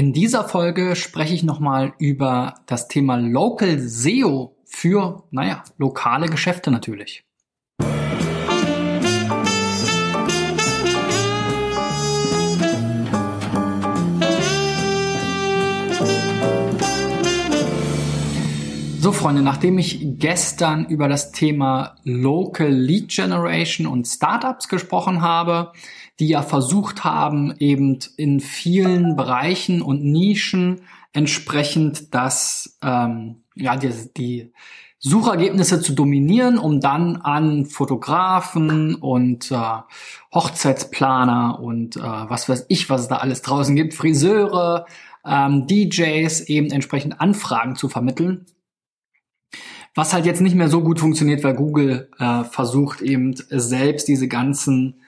In dieser Folge spreche ich nochmal über das Thema Local SEO für, naja, lokale Geschäfte natürlich. So, Freunde, nachdem ich gestern über das Thema Local Lead Generation und Startups gesprochen habe, die ja versucht haben, eben in vielen Bereichen und Nischen entsprechend das, ähm, ja, die, die Suchergebnisse zu dominieren, um dann an Fotografen und äh, Hochzeitsplaner und äh, was weiß ich, was es da alles draußen gibt, Friseure, ähm, DJs eben entsprechend Anfragen zu vermitteln. Was halt jetzt nicht mehr so gut funktioniert, weil Google äh, versucht eben selbst diese ganzen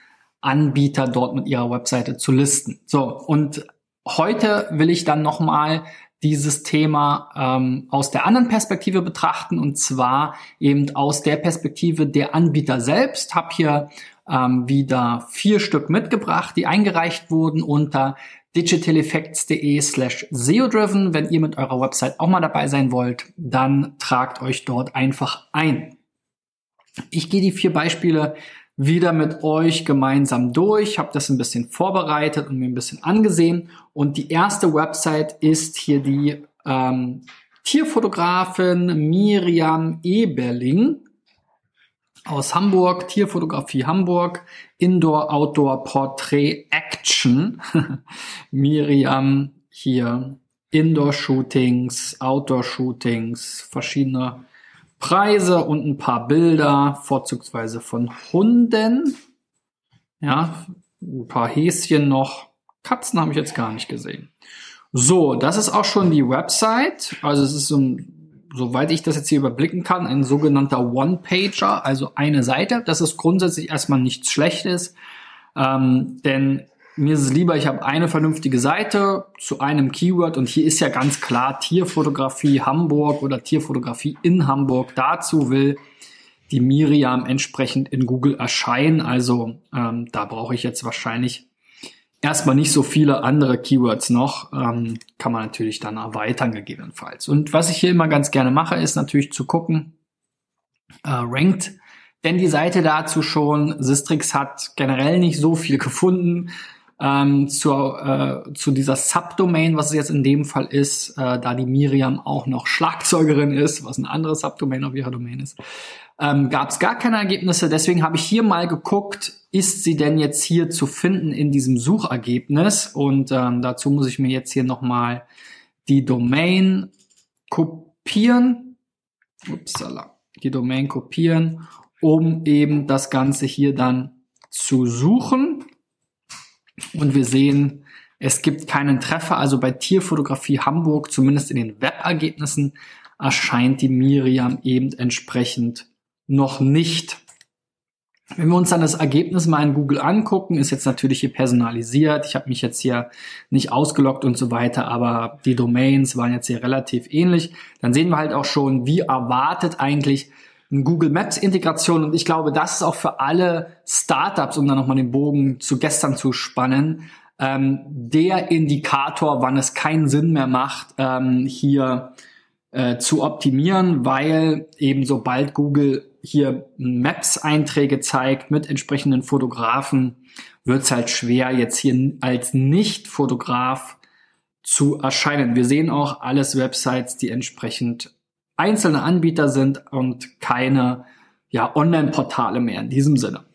Anbieter dort mit ihrer Webseite zu listen. So, und heute will ich dann nochmal dieses Thema ähm, aus der anderen Perspektive betrachten und zwar eben aus der Perspektive der Anbieter selbst. Hab hier ähm, wieder vier Stück mitgebracht, die eingereicht wurden unter digitaleffects.de slash SEO-driven. Wenn ihr mit eurer Website auch mal dabei sein wollt, dann tragt euch dort einfach ein. Ich gehe die vier Beispiele wieder mit euch gemeinsam durch, habe das ein bisschen vorbereitet und mir ein bisschen angesehen. Und die erste Website ist hier die ähm, Tierfotografin Miriam Eberling aus Hamburg, Tierfotografie Hamburg, Indoor, Outdoor, Portrait, Action. Miriam hier, Indoor-Shootings, Outdoor-Shootings, verschiedene Preise und ein paar Bilder, vorzugsweise von Hunden. Ja, ein paar Häschen noch. Katzen habe ich jetzt gar nicht gesehen. So, das ist auch schon die Website. Also es ist so ein, soweit ich das jetzt hier überblicken kann, ein sogenannter One-Pager, also eine Seite. Das ist grundsätzlich erstmal nichts Schlechtes, ähm, denn mir ist es lieber, ich habe eine vernünftige Seite zu einem Keyword und hier ist ja ganz klar Tierfotografie Hamburg oder Tierfotografie in Hamburg. Dazu will die Miriam entsprechend in Google erscheinen. Also ähm, da brauche ich jetzt wahrscheinlich erstmal nicht so viele andere Keywords noch. Ähm, kann man natürlich dann erweitern gegebenenfalls. Und was ich hier immer ganz gerne mache, ist natürlich zu gucken, äh, rankt denn die Seite dazu schon. Sistrix hat generell nicht so viel gefunden ähm, zur, äh, zu dieser Subdomain, was es jetzt in dem Fall ist, äh, da die Miriam auch noch Schlagzeugerin ist, was ein anderes Subdomain auf ihrer Domain ist, ähm, gab es gar keine Ergebnisse. Deswegen habe ich hier mal geguckt, ist sie denn jetzt hier zu finden in diesem Suchergebnis? Und ähm, dazu muss ich mir jetzt hier nochmal die Domain kopieren. Upsala. Die Domain kopieren, um eben das Ganze hier dann zu suchen. Und wir sehen, es gibt keinen Treffer. Also bei Tierfotografie Hamburg, zumindest in den Webergebnissen, erscheint die Miriam eben entsprechend noch nicht. Wenn wir uns dann das Ergebnis mal in Google angucken, ist jetzt natürlich hier personalisiert. Ich habe mich jetzt hier nicht ausgeloggt und so weiter, aber die Domains waren jetzt hier relativ ähnlich. Dann sehen wir halt auch schon, wie erwartet eigentlich Google Maps Integration und ich glaube, das ist auch für alle Startups, um dann nochmal den Bogen zu gestern zu spannen, ähm, der Indikator, wann es keinen Sinn mehr macht, ähm, hier äh, zu optimieren, weil eben sobald Google hier Maps-Einträge zeigt mit entsprechenden Fotografen, wird es halt schwer, jetzt hier als Nicht-Fotograf zu erscheinen. Wir sehen auch alles Websites, die entsprechend einzelne Anbieter sind und keine ja, Online-Portale mehr in diesem Sinne.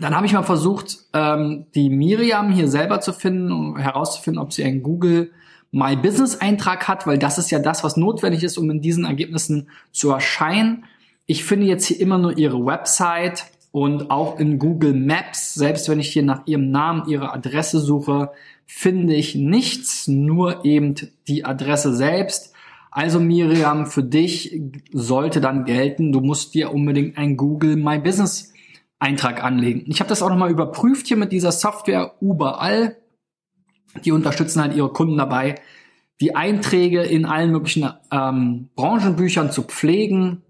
Dann habe ich mal versucht, ähm, die Miriam hier selber zu finden, um herauszufinden, ob sie einen Google My Business Eintrag hat, weil das ist ja das, was notwendig ist, um in diesen Ergebnissen zu erscheinen. Ich finde jetzt hier immer nur ihre Website und auch in Google Maps, selbst wenn ich hier nach ihrem Namen, ihrer Adresse suche, finde ich nichts, nur eben die Adresse selbst. Also Miriam, für dich sollte dann gelten, du musst dir unbedingt ein Google My Business Eintrag anlegen. Ich habe das auch nochmal überprüft hier mit dieser Software überall. Die unterstützen halt ihre Kunden dabei, die Einträge in allen möglichen ähm, Branchenbüchern zu pflegen.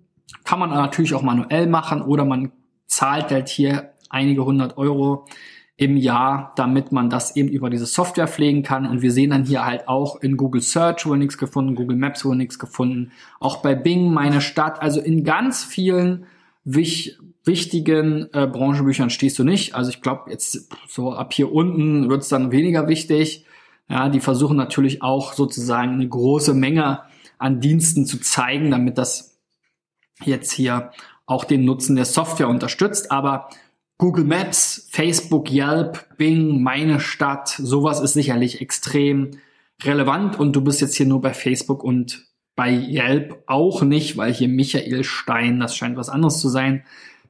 Kann man natürlich auch manuell machen oder man zahlt halt hier einige hundert Euro im Jahr, damit man das eben über diese Software pflegen kann. Und wir sehen dann hier halt auch in Google Search wohl nichts gefunden, Google Maps wohl nichts gefunden, auch bei Bing meine Stadt, also in ganz vielen wich wichtigen äh, Branchenbüchern stehst du nicht. Also ich glaube, jetzt so ab hier unten wird es dann weniger wichtig. Ja, die versuchen natürlich auch sozusagen eine große Menge an Diensten zu zeigen, damit das jetzt hier auch den Nutzen der Software unterstützt. Aber Google Maps, Facebook, Yelp, Bing, meine Stadt, sowas ist sicherlich extrem relevant und du bist jetzt hier nur bei Facebook und bei Yelp auch nicht, weil hier Michael Stein, das scheint was anderes zu sein.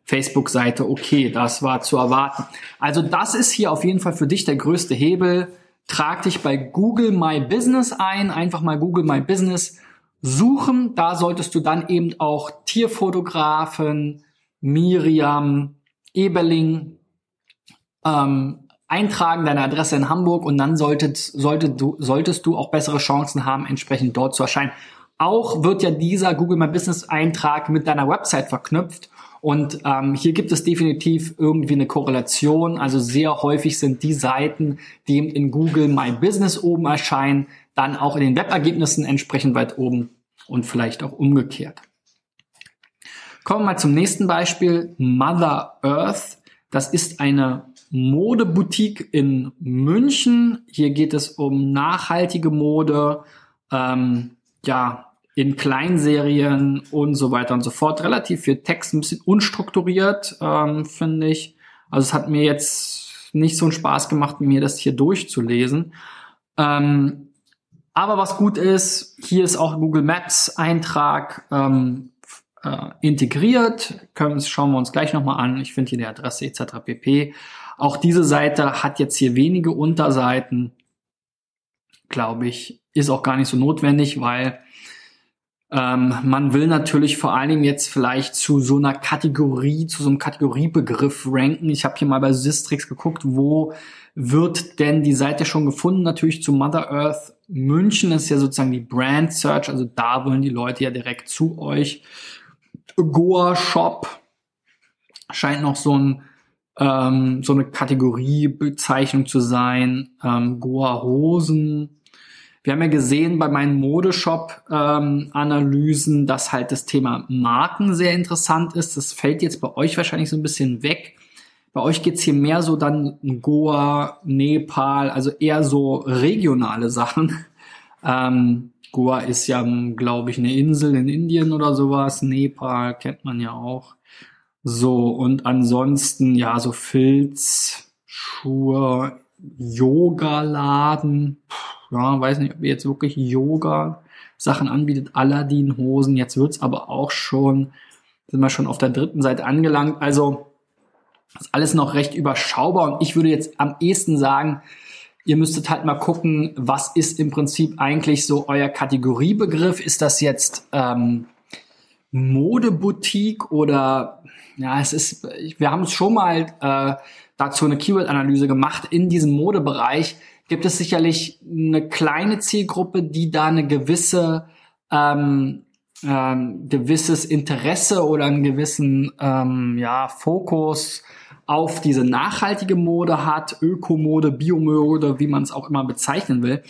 Facebook-Seite, okay, das war zu erwarten. Also das ist hier auf jeden Fall für dich der größte Hebel. Trag dich bei Google My Business ein, einfach mal Google My Business suchen. Da solltest du dann eben auch Tierfotografen, Miriam, Eberling ähm, eintragen, deine Adresse in Hamburg und dann solltet, solltet du, solltest du auch bessere Chancen haben, entsprechend dort zu erscheinen. Auch wird ja dieser Google My Business Eintrag mit deiner Website verknüpft. Und ähm, hier gibt es definitiv irgendwie eine Korrelation. Also sehr häufig sind die Seiten, die in Google My Business oben erscheinen, dann auch in den Webergebnissen entsprechend weit oben und vielleicht auch umgekehrt. Kommen wir mal zum nächsten Beispiel. Mother Earth. Das ist eine Modeboutique in München. Hier geht es um nachhaltige Mode. Ähm, ja, in Kleinserien und so weiter und so fort. Relativ viel Text, ein bisschen unstrukturiert, ähm, finde ich. Also es hat mir jetzt nicht so einen Spaß gemacht, mir das hier durchzulesen. Ähm, aber was gut ist, hier ist auch Google Maps Eintrag ähm, äh, integriert. Können, schauen wir uns gleich nochmal an. Ich finde hier die Adresse etc. pp. Auch diese Seite hat jetzt hier wenige Unterseiten. Glaube ich, ist auch gar nicht so notwendig, weil ähm, man will natürlich vor allen Dingen jetzt vielleicht zu so einer Kategorie, zu so einem Kategoriebegriff ranken. Ich habe hier mal bei Systrix geguckt, wo wird denn die Seite schon gefunden? Natürlich zu Mother Earth München ist ja sozusagen die Brand Search, also da wollen die Leute ja direkt zu euch. Goa Shop scheint noch so ein ähm, so eine Kategoriebezeichnung zu sein. Ähm, Goa Hosen wir haben ja gesehen bei meinen Modeshop-Analysen, ähm, dass halt das Thema Marken sehr interessant ist. Das fällt jetzt bei euch wahrscheinlich so ein bisschen weg. Bei euch geht's hier mehr so dann Goa, Nepal, also eher so regionale Sachen. Ähm, Goa ist ja, glaube ich, eine Insel in Indien oder sowas. Nepal kennt man ja auch. So, und ansonsten, ja, so Filz, Schuhe, Yoga-Laden. Ja, weiß nicht, ob ihr jetzt wirklich Yoga-Sachen anbietet, Aladdin-Hosen. Jetzt wird's aber auch schon, sind wir schon auf der dritten Seite angelangt. Also, ist alles noch recht überschaubar und ich würde jetzt am ehesten sagen, ihr müsstet halt mal gucken, was ist im Prinzip eigentlich so euer Kategoriebegriff? Ist das jetzt ähm, Modeboutique oder ja, es ist, wir haben es schon mal äh, dazu eine Keyword-Analyse gemacht. In diesem Modebereich gibt es sicherlich eine kleine Zielgruppe, die da eine gewisse ähm, ähm, gewisses Interesse oder einen gewissen ähm, ja, Fokus auf diese nachhaltige Mode hat, Ökomode, Biomode, wie man es auch immer bezeichnen will.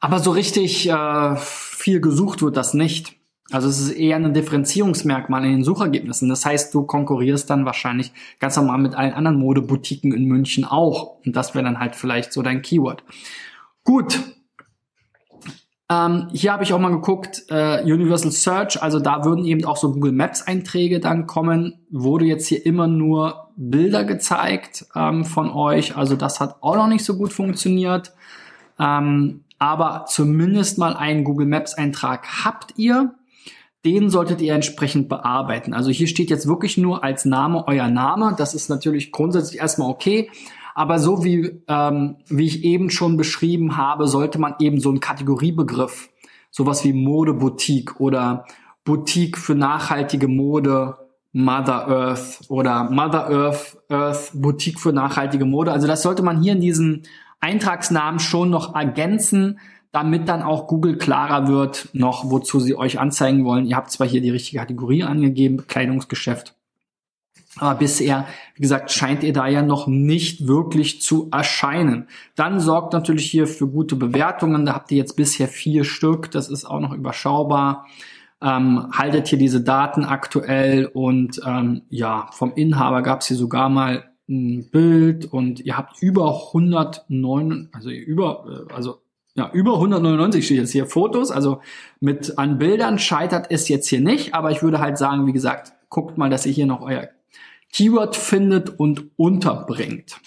Aber so richtig äh, viel gesucht wird das nicht. Also es ist eher ein Differenzierungsmerkmal in den Suchergebnissen. Das heißt, du konkurrierst dann wahrscheinlich ganz normal mit allen anderen Modeboutiquen in München auch. Und das wäre dann halt vielleicht so dein Keyword. Gut. Ähm, hier habe ich auch mal geguckt, äh, Universal Search, also da würden eben auch so Google Maps Einträge dann kommen. Wurde jetzt hier immer nur Bilder gezeigt ähm, von euch. Also das hat auch noch nicht so gut funktioniert. Ähm, aber zumindest mal einen Google Maps Eintrag habt ihr den solltet ihr entsprechend bearbeiten. Also hier steht jetzt wirklich nur als Name euer Name. Das ist natürlich grundsätzlich erstmal okay. Aber so wie, ähm, wie ich eben schon beschrieben habe, sollte man eben so einen Kategoriebegriff, sowas wie Modeboutique oder Boutique für nachhaltige Mode, Mother Earth oder Mother Earth, Earth Boutique für nachhaltige Mode. Also das sollte man hier in diesen Eintragsnamen schon noch ergänzen, damit dann auch Google klarer wird, noch wozu sie euch anzeigen wollen. Ihr habt zwar hier die richtige Kategorie angegeben, Bekleidungsgeschäft, Aber bisher, wie gesagt, scheint ihr da ja noch nicht wirklich zu erscheinen. Dann sorgt natürlich hier für gute Bewertungen. Da habt ihr jetzt bisher vier Stück. Das ist auch noch überschaubar. Ähm, haltet hier diese Daten aktuell und ähm, ja, vom Inhaber gab es hier sogar mal ein Bild und ihr habt über 109, also über, äh, also ja, über 199 steht jetzt hier Fotos, also mit an Bildern scheitert es jetzt hier nicht, aber ich würde halt sagen, wie gesagt, guckt mal, dass ihr hier noch euer Keyword findet und unterbringt.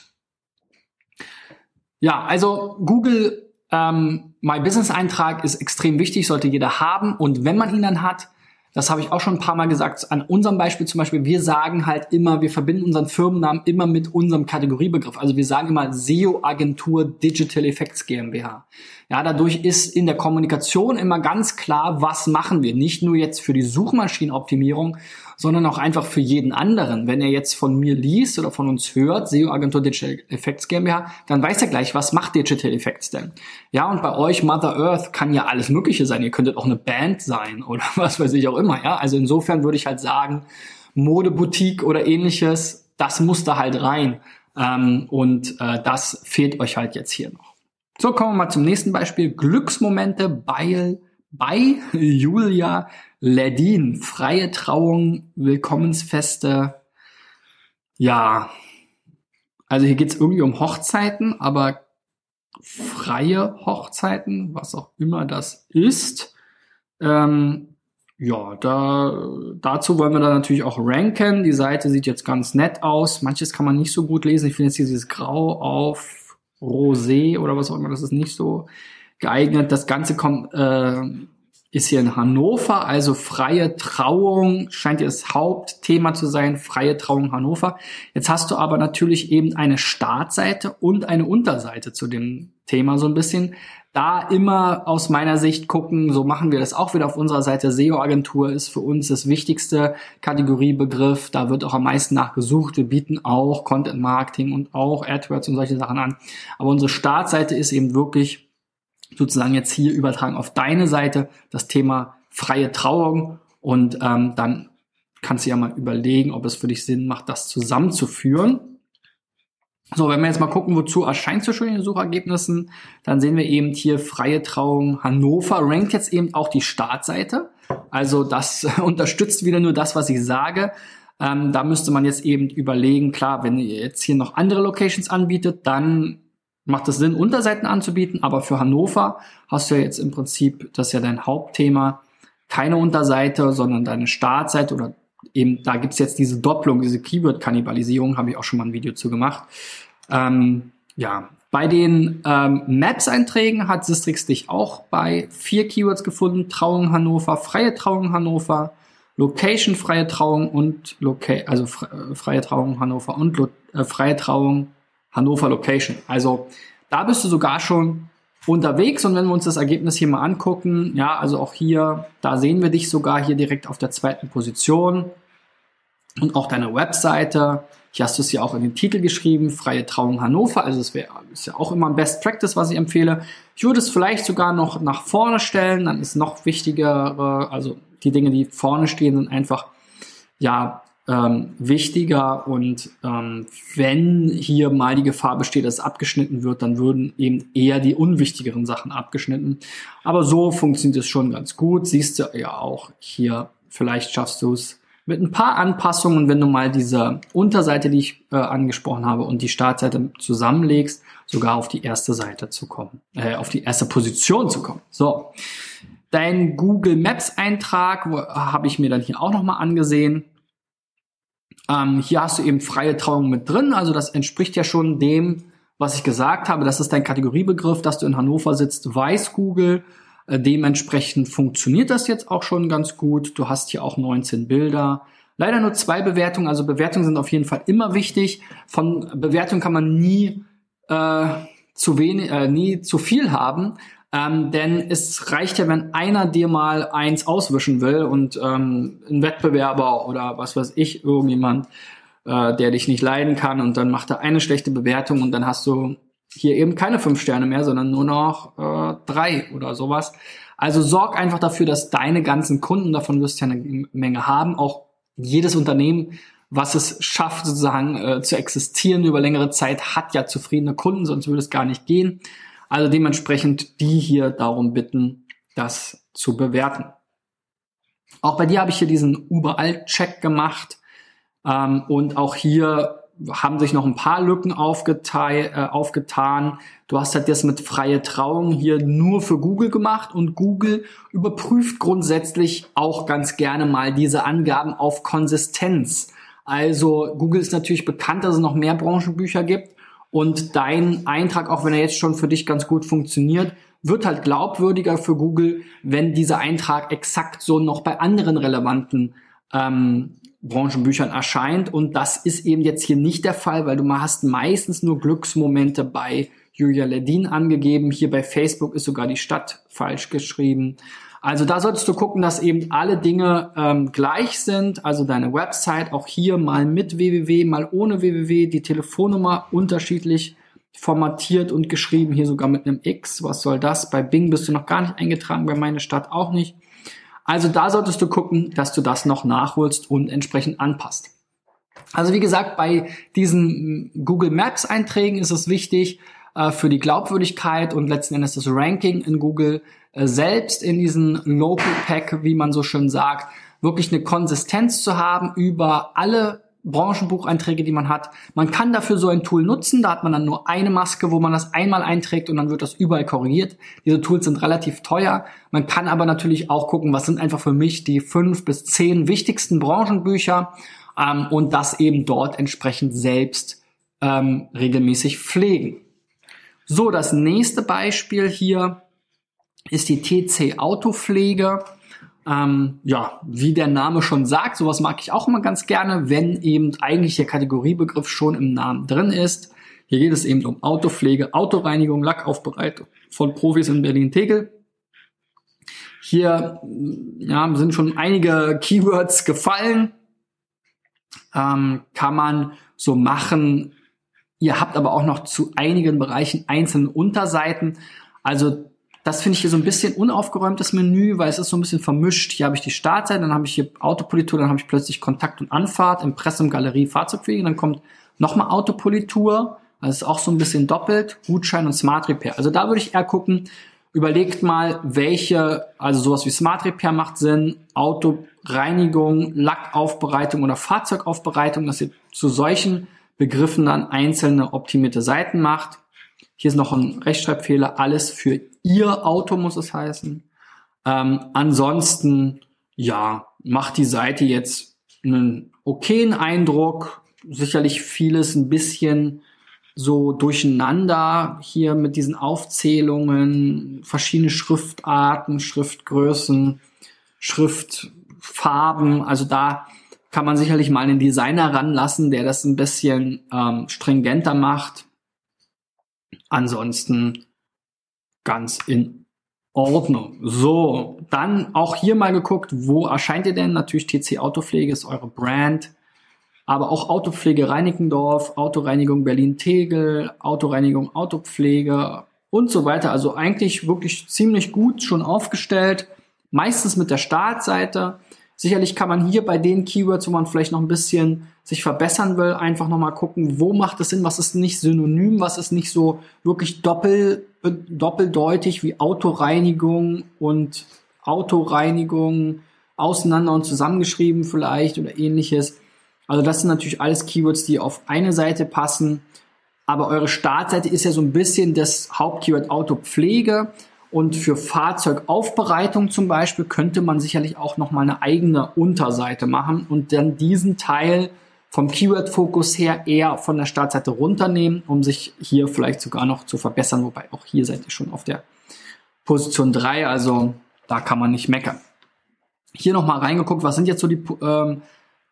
Ja, also Google ähm, My Business Eintrag ist extrem wichtig, sollte jeder haben. Und wenn man ihn dann hat, das habe ich auch schon ein paar Mal gesagt, an unserem Beispiel zum Beispiel, wir sagen halt immer, wir verbinden unseren Firmennamen immer mit unserem Kategoriebegriff. Also wir sagen immer SEO-Agentur Digital Effects GmbH. Ja, dadurch ist in der Kommunikation immer ganz klar, was machen wir. Nicht nur jetzt für die Suchmaschinenoptimierung, sondern auch einfach für jeden anderen. Wenn er jetzt von mir liest oder von uns hört, SEO-Agentur Digital Effects GmbH, dann weiß er gleich, was macht Digital Effects denn? Ja, und bei euch Mother Earth kann ja alles Mögliche sein. Ihr könntet auch eine Band sein oder was weiß ich auch immer. Ja, also insofern würde ich halt sagen, Modeboutique oder ähnliches, das muss da halt rein. Ähm, und äh, das fehlt euch halt jetzt hier noch. So, kommen wir mal zum nächsten Beispiel. Glücksmomente bei, bei Julia Ledin, freie Trauung, Willkommensfeste. Ja, also hier geht's irgendwie um Hochzeiten, aber freie Hochzeiten, was auch immer das ist. Ähm, ja, da, dazu wollen wir dann natürlich auch ranken. Die Seite sieht jetzt ganz nett aus. Manches kann man nicht so gut lesen. Ich finde jetzt dieses Grau auf Rosé oder was auch immer, das ist nicht so geeignet. Das Ganze kommt, äh, ist hier in Hannover, also freie Trauung scheint ihr das Hauptthema zu sein, freie Trauung Hannover. Jetzt hast du aber natürlich eben eine Startseite und eine Unterseite zu dem Thema so ein bisschen. Da immer aus meiner Sicht gucken, so machen wir das auch wieder auf unserer Seite. SEO-Agentur ist für uns das wichtigste Kategoriebegriff. Da wird auch am meisten nachgesucht. Wir bieten auch Content Marketing und auch AdWords und solche Sachen an. Aber unsere Startseite ist eben wirklich sozusagen jetzt hier übertragen auf deine Seite das Thema freie Trauung und ähm, dann kannst du ja mal überlegen, ob es für dich Sinn macht, das zusammenzuführen. So, wenn wir jetzt mal gucken, wozu erscheint so schön in den Suchergebnissen, dann sehen wir eben hier freie Trauung Hannover rankt jetzt eben auch die Startseite. Also das unterstützt wieder nur das, was ich sage. Ähm, da müsste man jetzt eben überlegen, klar, wenn ihr jetzt hier noch andere Locations anbietet, dann macht es Sinn, Unterseiten anzubieten, aber für Hannover hast du ja jetzt im Prinzip, das ist ja dein Hauptthema, keine Unterseite, sondern deine Startseite oder eben, da gibt's jetzt diese Doppelung, diese Keyword-Kannibalisierung, habe ich auch schon mal ein Video zu gemacht. Ähm, ja, bei den ähm, Maps-Einträgen hat Sistrix dich auch bei vier Keywords gefunden. Trauung Hannover, freie Trauung Hannover, Location freie Trauung und Loca also freie Trauung Hannover und Lo äh, freie Trauung Hannover Location. Also da bist du sogar schon unterwegs und wenn wir uns das Ergebnis hier mal angucken, ja, also auch hier, da sehen wir dich sogar hier direkt auf der zweiten Position und auch deine Webseite. Hier hast du es ja auch in den Titel geschrieben, Freie Trauung Hannover. Also es wäre ist ja auch immer ein Best Practice, was ich empfehle. Ich würde es vielleicht sogar noch nach vorne stellen, dann ist noch wichtiger, also die Dinge, die vorne stehen, sind einfach ja ähm, wichtiger und ähm, wenn hier mal die Gefahr besteht, dass abgeschnitten wird, dann würden eben eher die unwichtigeren Sachen abgeschnitten. Aber so funktioniert es schon ganz gut. Siehst du ja auch hier, vielleicht schaffst du es mit ein paar Anpassungen, wenn du mal diese Unterseite, die ich äh, angesprochen habe, und die Startseite zusammenlegst, sogar auf die erste Seite zu kommen, äh, auf die erste Position zu kommen. So. Dein Google Maps Eintrag habe ich mir dann hier auch nochmal angesehen. Ähm, hier hast du eben freie Trauung mit drin, also das entspricht ja schon dem, was ich gesagt habe. Das ist dein Kategoriebegriff, dass du in Hannover sitzt, weiß Google. Äh, dementsprechend funktioniert das jetzt auch schon ganz gut. Du hast hier auch 19 Bilder. Leider nur zwei Bewertungen, also Bewertungen sind auf jeden Fall immer wichtig. Von Bewertungen kann man nie äh, zu wenig, äh, nie zu viel haben. Ähm, denn es reicht ja, wenn einer dir mal eins auswischen will und ähm, ein Wettbewerber oder was weiß ich, irgendjemand, äh, der dich nicht leiden kann und dann macht er eine schlechte Bewertung und dann hast du hier eben keine fünf Sterne mehr, sondern nur noch äh, drei oder sowas. Also sorg einfach dafür, dass deine ganzen Kunden, davon wirst du ja eine Menge haben, auch jedes Unternehmen was es schafft, sozusagen äh, zu existieren über längere Zeit, hat ja zufriedene Kunden, sonst würde es gar nicht gehen. Also dementsprechend die hier darum bitten, das zu bewerten. Auch bei dir habe ich hier diesen Überall-Check gemacht ähm, und auch hier haben sich noch ein paar Lücken aufgetan. Äh, aufgetan. Du hast halt das mit freie Trauung hier nur für Google gemacht und Google überprüft grundsätzlich auch ganz gerne mal diese Angaben auf Konsistenz. Also Google ist natürlich bekannt, dass es noch mehr Branchenbücher gibt und dein Eintrag, auch wenn er jetzt schon für dich ganz gut funktioniert, wird halt glaubwürdiger für Google, wenn dieser Eintrag exakt so noch bei anderen relevanten ähm, Branchenbüchern erscheint. Und das ist eben jetzt hier nicht der Fall, weil du hast meistens nur Glücksmomente bei Julia Ledin angegeben. Hier bei Facebook ist sogar die Stadt falsch geschrieben. Also da solltest du gucken, dass eben alle Dinge ähm, gleich sind. Also deine Website auch hier mal mit www, mal ohne www, die Telefonnummer unterschiedlich formatiert und geschrieben, hier sogar mit einem X. Was soll das? Bei Bing bist du noch gar nicht eingetragen, bei meine Stadt auch nicht. Also da solltest du gucken, dass du das noch nachholst und entsprechend anpasst. Also wie gesagt, bei diesen Google Maps Einträgen ist es wichtig äh, für die Glaubwürdigkeit und letzten Endes das Ranking in Google selbst in diesen Local Pack, wie man so schön sagt, wirklich eine Konsistenz zu haben über alle Branchenbucheinträge, die man hat. Man kann dafür so ein Tool nutzen, da hat man dann nur eine Maske, wo man das einmal einträgt und dann wird das überall korrigiert. Diese Tools sind relativ teuer. Man kann aber natürlich auch gucken, was sind einfach für mich die fünf bis zehn wichtigsten Branchenbücher ähm, und das eben dort entsprechend selbst ähm, regelmäßig pflegen. So, das nächste Beispiel hier ist die TC Autopflege. Ähm, ja, wie der Name schon sagt, sowas mag ich auch immer ganz gerne, wenn eben eigentlich der Kategoriebegriff schon im Namen drin ist. Hier geht es eben um Autopflege, Autoreinigung, Lackaufbereitung von Profis in Berlin-Tegel. Hier ja, sind schon einige Keywords gefallen. Ähm, kann man so machen. Ihr habt aber auch noch zu einigen Bereichen einzelne Unterseiten. Also das finde ich hier so ein bisschen unaufgeräumtes Menü, weil es ist so ein bisschen vermischt. Hier habe ich die Startseite, dann habe ich hier Autopolitur, dann habe ich plötzlich Kontakt und Anfahrt, Impressum, Galerie, Fahrzeugpflege, dann kommt nochmal Autopolitur, also ist auch so ein bisschen doppelt, Gutschein und Smart Repair. Also da würde ich eher gucken, überlegt mal, welche, also sowas wie Smart Repair macht Sinn, Autoreinigung, Lackaufbereitung oder Fahrzeugaufbereitung, dass ihr zu solchen Begriffen dann einzelne optimierte Seiten macht. Hier ist noch ein Rechtschreibfehler, alles für Ihr Auto muss es heißen. Ähm, ansonsten, ja, macht die Seite jetzt einen okayen Eindruck. Sicherlich vieles ein bisschen so durcheinander hier mit diesen Aufzählungen, verschiedene Schriftarten, Schriftgrößen, Schriftfarben. Also da kann man sicherlich mal einen Designer ranlassen, der das ein bisschen ähm, stringenter macht. Ansonsten ganz in Ordnung. So, dann auch hier mal geguckt, wo erscheint ihr denn? Natürlich TC Autopflege ist eure Brand, aber auch Autopflege Reinickendorf, Autoreinigung Berlin-Tegel, Autoreinigung Autopflege und so weiter. Also eigentlich wirklich ziemlich gut schon aufgestellt, meistens mit der Startseite. Sicherlich kann man hier bei den Keywords, wo man vielleicht noch ein bisschen sich verbessern will, einfach nochmal gucken, wo macht es Sinn, was ist nicht synonym, was ist nicht so wirklich doppel, doppeldeutig wie Autoreinigung und Autoreinigung auseinander und zusammengeschrieben vielleicht oder ähnliches. Also das sind natürlich alles Keywords, die auf eine Seite passen. Aber eure Startseite ist ja so ein bisschen das Hauptkeyword Autopflege. Und für Fahrzeugaufbereitung zum Beispiel könnte man sicherlich auch noch mal eine eigene Unterseite machen und dann diesen Teil vom Keyword-Fokus her eher von der Startseite runternehmen, um sich hier vielleicht sogar noch zu verbessern. Wobei auch hier seid ihr schon auf der Position 3, also da kann man nicht meckern. Hier nochmal reingeguckt, was sind jetzt so die, ähm,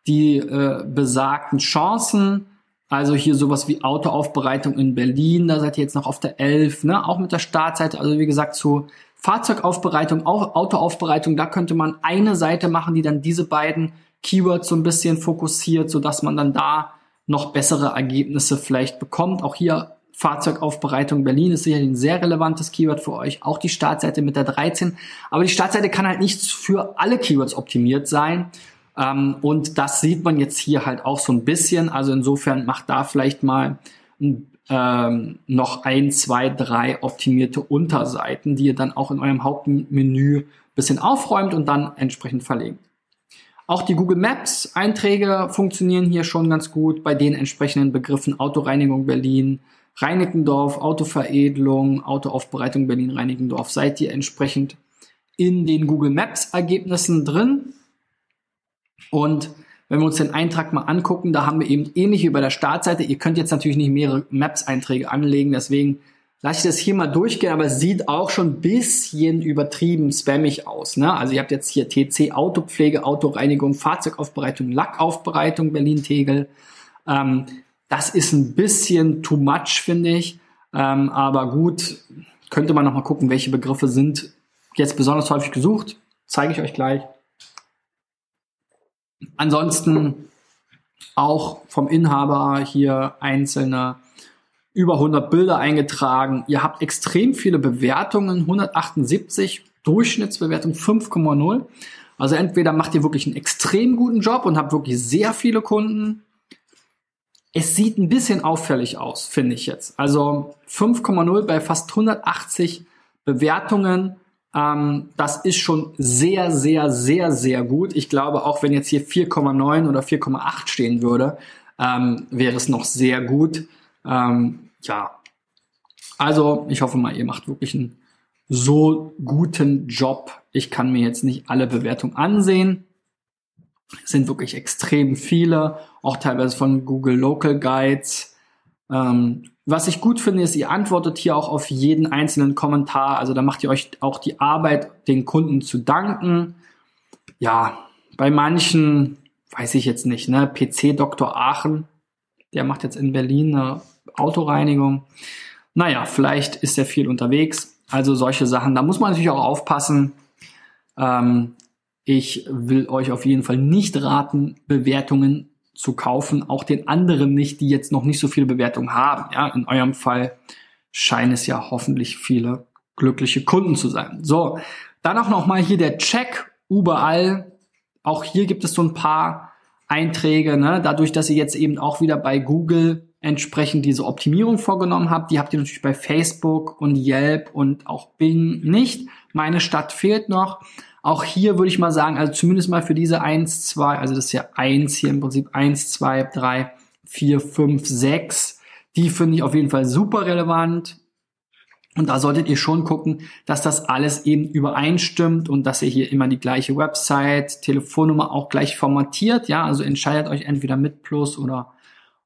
die äh, besagten Chancen? Also hier sowas wie Autoaufbereitung in Berlin, da seid ihr jetzt noch auf der 11, ne? auch mit der Startseite. Also wie gesagt, zu Fahrzeugaufbereitung, auch Autoaufbereitung, da könnte man eine Seite machen, die dann diese beiden Keywords so ein bisschen fokussiert, so dass man dann da noch bessere Ergebnisse vielleicht bekommt. Auch hier Fahrzeugaufbereitung Berlin ist sicherlich ein sehr relevantes Keyword für euch. Auch die Startseite mit der 13. Aber die Startseite kann halt nicht für alle Keywords optimiert sein. Ähm, und das sieht man jetzt hier halt auch so ein bisschen. Also insofern macht da vielleicht mal ähm, noch ein, zwei, drei optimierte Unterseiten, die ihr dann auch in eurem Hauptmenü bisschen aufräumt und dann entsprechend verlegt. Auch die Google Maps Einträge funktionieren hier schon ganz gut bei den entsprechenden Begriffen Autoreinigung Berlin, Reinickendorf, Autoveredelung, Autoaufbereitung Berlin, Reinickendorf. Seid ihr entsprechend in den Google Maps Ergebnissen drin. Und wenn wir uns den Eintrag mal angucken, da haben wir eben ähnlich wie bei der Startseite. Ihr könnt jetzt natürlich nicht mehrere Maps-Einträge anlegen, deswegen lasse ich das hier mal durchgehen, aber es sieht auch schon ein bisschen übertrieben spammig aus. Ne? Also ihr habt jetzt hier TC Autopflege, Autoreinigung, Fahrzeugaufbereitung, Lackaufbereitung Berlin-Tegel. Ähm, das ist ein bisschen too much, finde ich. Ähm, aber gut, könnte man noch mal gucken, welche Begriffe sind jetzt besonders häufig gesucht. Zeige ich euch gleich. Ansonsten auch vom Inhaber hier einzelne über 100 Bilder eingetragen. Ihr habt extrem viele Bewertungen, 178, Durchschnittsbewertung 5,0. Also entweder macht ihr wirklich einen extrem guten Job und habt wirklich sehr viele Kunden. Es sieht ein bisschen auffällig aus, finde ich jetzt. Also 5,0 bei fast 180 Bewertungen. Ähm, das ist schon sehr, sehr, sehr, sehr gut. Ich glaube, auch wenn jetzt hier 4,9 oder 4,8 stehen würde, ähm, wäre es noch sehr gut. Ähm, ja, also ich hoffe mal, ihr macht wirklich einen so guten Job. Ich kann mir jetzt nicht alle Bewertungen ansehen. Es sind wirklich extrem viele, auch teilweise von Google Local Guides. Ähm, was ich gut finde, ist, ihr antwortet hier auch auf jeden einzelnen Kommentar. Also da macht ihr euch auch die Arbeit, den Kunden zu danken. Ja, bei manchen, weiß ich jetzt nicht, ne, PC Dr. Aachen, der macht jetzt in Berlin eine Autoreinigung. Naja, vielleicht ist er viel unterwegs. Also solche Sachen, da muss man natürlich auch aufpassen. Ähm, ich will euch auf jeden Fall nicht raten, Bewertungen zu kaufen, auch den anderen nicht, die jetzt noch nicht so viele Bewertungen haben. Ja, in eurem Fall scheinen es ja hoffentlich viele glückliche Kunden zu sein. So, dann auch noch mal hier der Check überall. Auch hier gibt es so ein paar Einträge, ne? dadurch, dass ihr jetzt eben auch wieder bei Google entsprechend diese Optimierung vorgenommen habt. Die habt ihr natürlich bei Facebook und Yelp und auch Bing nicht. Meine Stadt fehlt noch. Auch hier würde ich mal sagen, also zumindest mal für diese eins, zwei, also das ist ja eins hier im Prinzip eins, zwei, drei, vier, fünf, sechs. Die finde ich auf jeden Fall super relevant. Und da solltet ihr schon gucken, dass das alles eben übereinstimmt und dass ihr hier immer die gleiche Website, Telefonnummer auch gleich formatiert. Ja, also entscheidet euch entweder mit Plus oder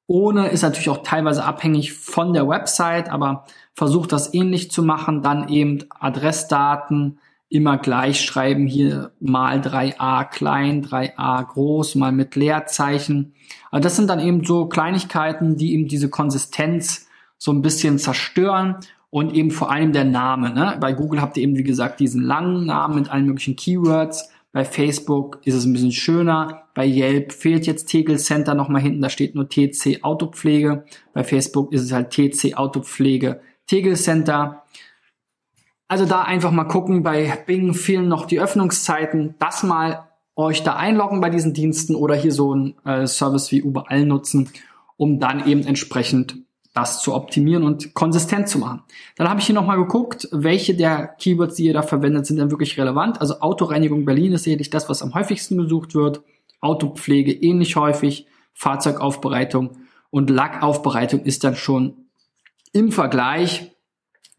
ohne ist natürlich auch teilweise abhängig von der Website, aber versucht das ähnlich zu machen. Dann eben Adressdaten immer gleich schreiben. Hier mal 3a klein, 3a groß, mal mit Leerzeichen. Aber das sind dann eben so Kleinigkeiten, die eben diese Konsistenz so ein bisschen zerstören und eben vor allem der Name. Ne? Bei Google habt ihr eben, wie gesagt, diesen langen Namen mit allen möglichen Keywords. Bei Facebook ist es ein bisschen schöner. Bei Yelp fehlt jetzt Tegel Center nochmal hinten, da steht nur TC Autopflege. Bei Facebook ist es halt TC Autopflege Tegel Center. Also da einfach mal gucken, bei Bing fehlen noch die Öffnungszeiten. Das mal euch da einloggen bei diesen Diensten oder hier so ein äh, Service wie überall nutzen, um dann eben entsprechend das zu optimieren und konsistent zu machen. Dann habe ich hier nochmal geguckt, welche der Keywords, die ihr da verwendet, sind denn wirklich relevant. Also Autoreinigung Berlin ist sicherlich das, was am häufigsten gesucht wird. Autopflege ähnlich häufig. Fahrzeugaufbereitung und Lackaufbereitung ist dann schon im Vergleich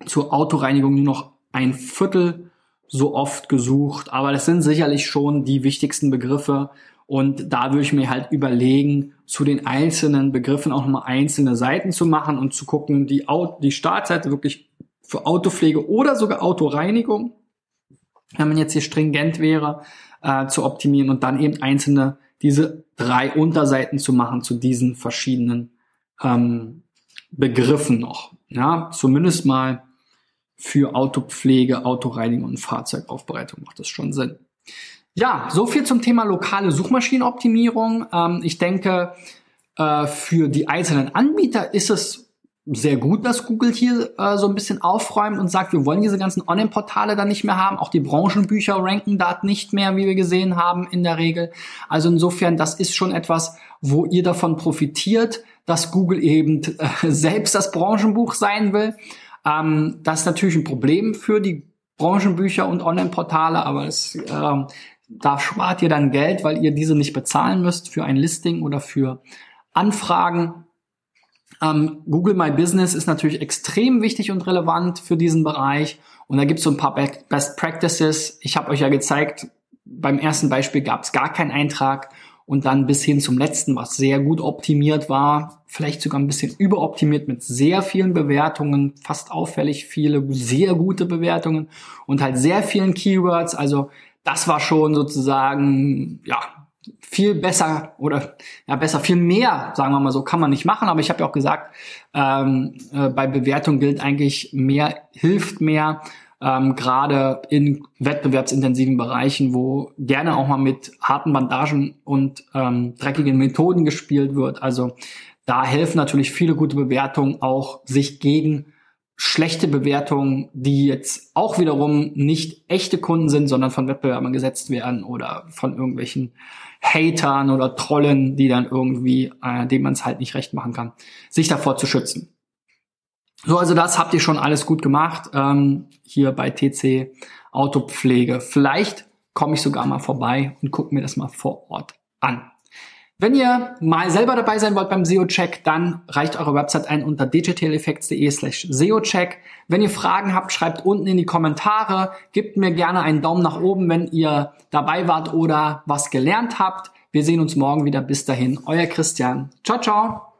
zur Autoreinigung nur noch ein Viertel so oft gesucht. Aber das sind sicherlich schon die wichtigsten Begriffe und da würde ich mir halt überlegen, zu den einzelnen Begriffen auch nochmal einzelne Seiten zu machen und zu gucken, die, die Startseite wirklich für Autopflege oder sogar Autoreinigung, wenn man jetzt hier stringent wäre, äh, zu optimieren und dann eben einzelne, diese drei Unterseiten zu machen zu diesen verschiedenen ähm, Begriffen noch. Ja, zumindest mal für Autopflege, Autoreinigung und Fahrzeugaufbereitung macht das schon Sinn. Ja, so viel zum Thema lokale Suchmaschinenoptimierung. Ähm, ich denke, äh, für die einzelnen Anbieter ist es sehr gut, dass Google hier äh, so ein bisschen aufräumt und sagt, wir wollen diese ganzen Online-Portale dann nicht mehr haben. Auch die Branchenbücher ranken da nicht mehr, wie wir gesehen haben in der Regel. Also insofern, das ist schon etwas, wo ihr davon profitiert, dass Google eben äh, selbst das Branchenbuch sein will. Ähm, das ist natürlich ein Problem für die Branchenbücher und Online-Portale, aber es, äh, da spart ihr dann Geld, weil ihr diese nicht bezahlen müsst für ein Listing oder für Anfragen. Ähm, Google My Business ist natürlich extrem wichtig und relevant für diesen Bereich. Und da gibt es so ein paar Best Practices. Ich habe euch ja gezeigt, beim ersten Beispiel gab es gar keinen Eintrag und dann bis hin zum letzten, was sehr gut optimiert war, vielleicht sogar ein bisschen überoptimiert mit sehr vielen Bewertungen, fast auffällig viele sehr gute Bewertungen und halt sehr vielen Keywords. Also das war schon sozusagen, ja, viel besser oder ja besser viel mehr, sagen wir mal so, kann man nicht machen. Aber ich habe ja auch gesagt, ähm, äh, bei Bewertung gilt eigentlich mehr hilft mehr. Ähm, gerade in wettbewerbsintensiven Bereichen, wo gerne auch mal mit harten Bandagen und ähm, dreckigen Methoden gespielt wird. Also da helfen natürlich viele gute Bewertungen auch, sich gegen schlechte Bewertungen, die jetzt auch wiederum nicht echte Kunden sind, sondern von Wettbewerbern gesetzt werden oder von irgendwelchen Hatern oder Trollen, die dann irgendwie, äh, dem man es halt nicht recht machen kann, sich davor zu schützen. So, also das habt ihr schon alles gut gemacht ähm, hier bei TC Autopflege. Vielleicht komme ich sogar mal vorbei und gucke mir das mal vor Ort an. Wenn ihr mal selber dabei sein wollt beim SEO-Check, dann reicht eure Website ein unter digitaleffects.de slash SEO-Check. Wenn ihr Fragen habt, schreibt unten in die Kommentare. Gebt mir gerne einen Daumen nach oben, wenn ihr dabei wart oder was gelernt habt. Wir sehen uns morgen wieder. Bis dahin, euer Christian. Ciao, ciao.